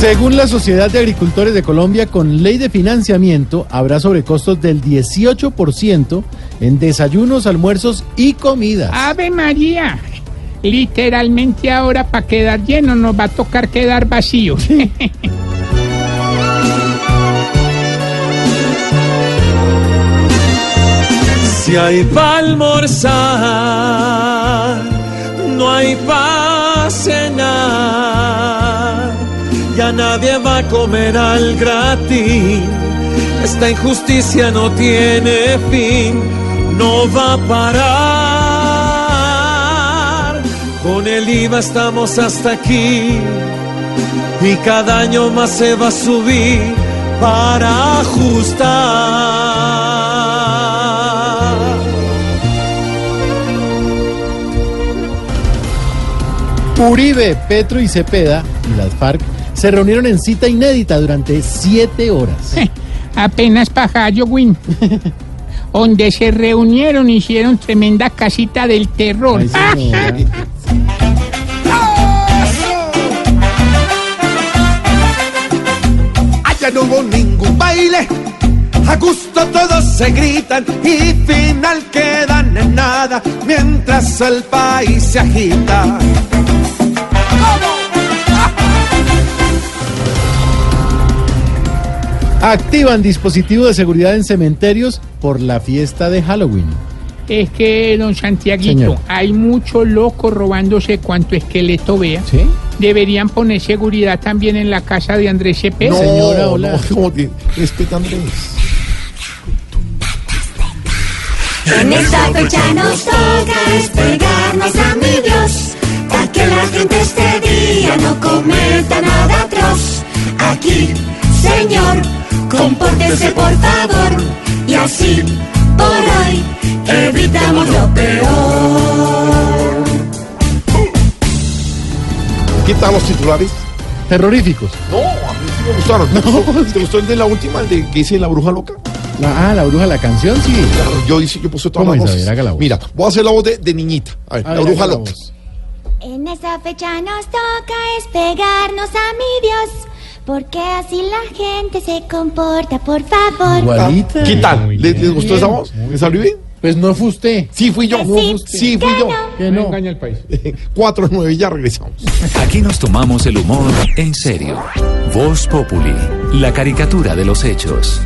Según la Sociedad de Agricultores de Colombia, con ley de financiamiento habrá sobrecostos del 18% en desayunos, almuerzos y comidas. Ave María. Literalmente ahora para quedar lleno nos va a tocar quedar vacío. Si hay pa' almorzar, nadie va a comer al gratis. Esta injusticia no tiene fin, no va a parar. Con el IVA estamos hasta aquí y cada año más se va a subir para ajustar. Uribe, Petro y Cepeda y las FARC se reunieron en cita inédita durante siete horas. Apenas pajayo, Win. Donde se reunieron, hicieron tremenda casita del terror. Ay, señora. Allá no hubo ningún baile, a gusto todos se gritan y final quedan en nada mientras el país se agita. Activan dispositivo de seguridad en cementerios por la fiesta de Halloween. Es que, don Santiaguito, Señor. hay mucho loco robándose cuanto esqueleto vea. ¿Sí? Deberían poner seguridad también en la casa de Andrés Cepeda. Señora, hola. respeta Andrés. En esta fecha nos toca despegarnos a mi Dios, para que la gente este día no cometa nada atroz. Aquí, Señor, compórtese por favor, y así, por hoy, evitamos lo peor. ¿Qué tal los titulares? Terroríficos. No, a mí sí me gustaron. ¿Te, ¿Te gustó el de la última, el de que hice La Bruja Loca? La- ah, la bruja, la canción, sí. Claro, yo hice, yo puse todas ¿Cómo las voces. ver, la voz. Mira, voy a hacer la voz de, de niñita. A ver, A La ver, Bruja la Loca. En esta fecha nos toca despegarnos a mi Dios, porque así la gente se comporta, por favor. Igualita. ¿Qué tal? Muy ¿Les, bien. les gustó esa voz? ¿Me salió bien? Pues no fue usted. Sí, fui yo. Sí, Sí, fui que yo. no. Que no. engaña el país. Cuatro, nueve, ya regresamos. Aquí nos tomamos el humor en serio. Voz Populi, la caricatura de los hechos.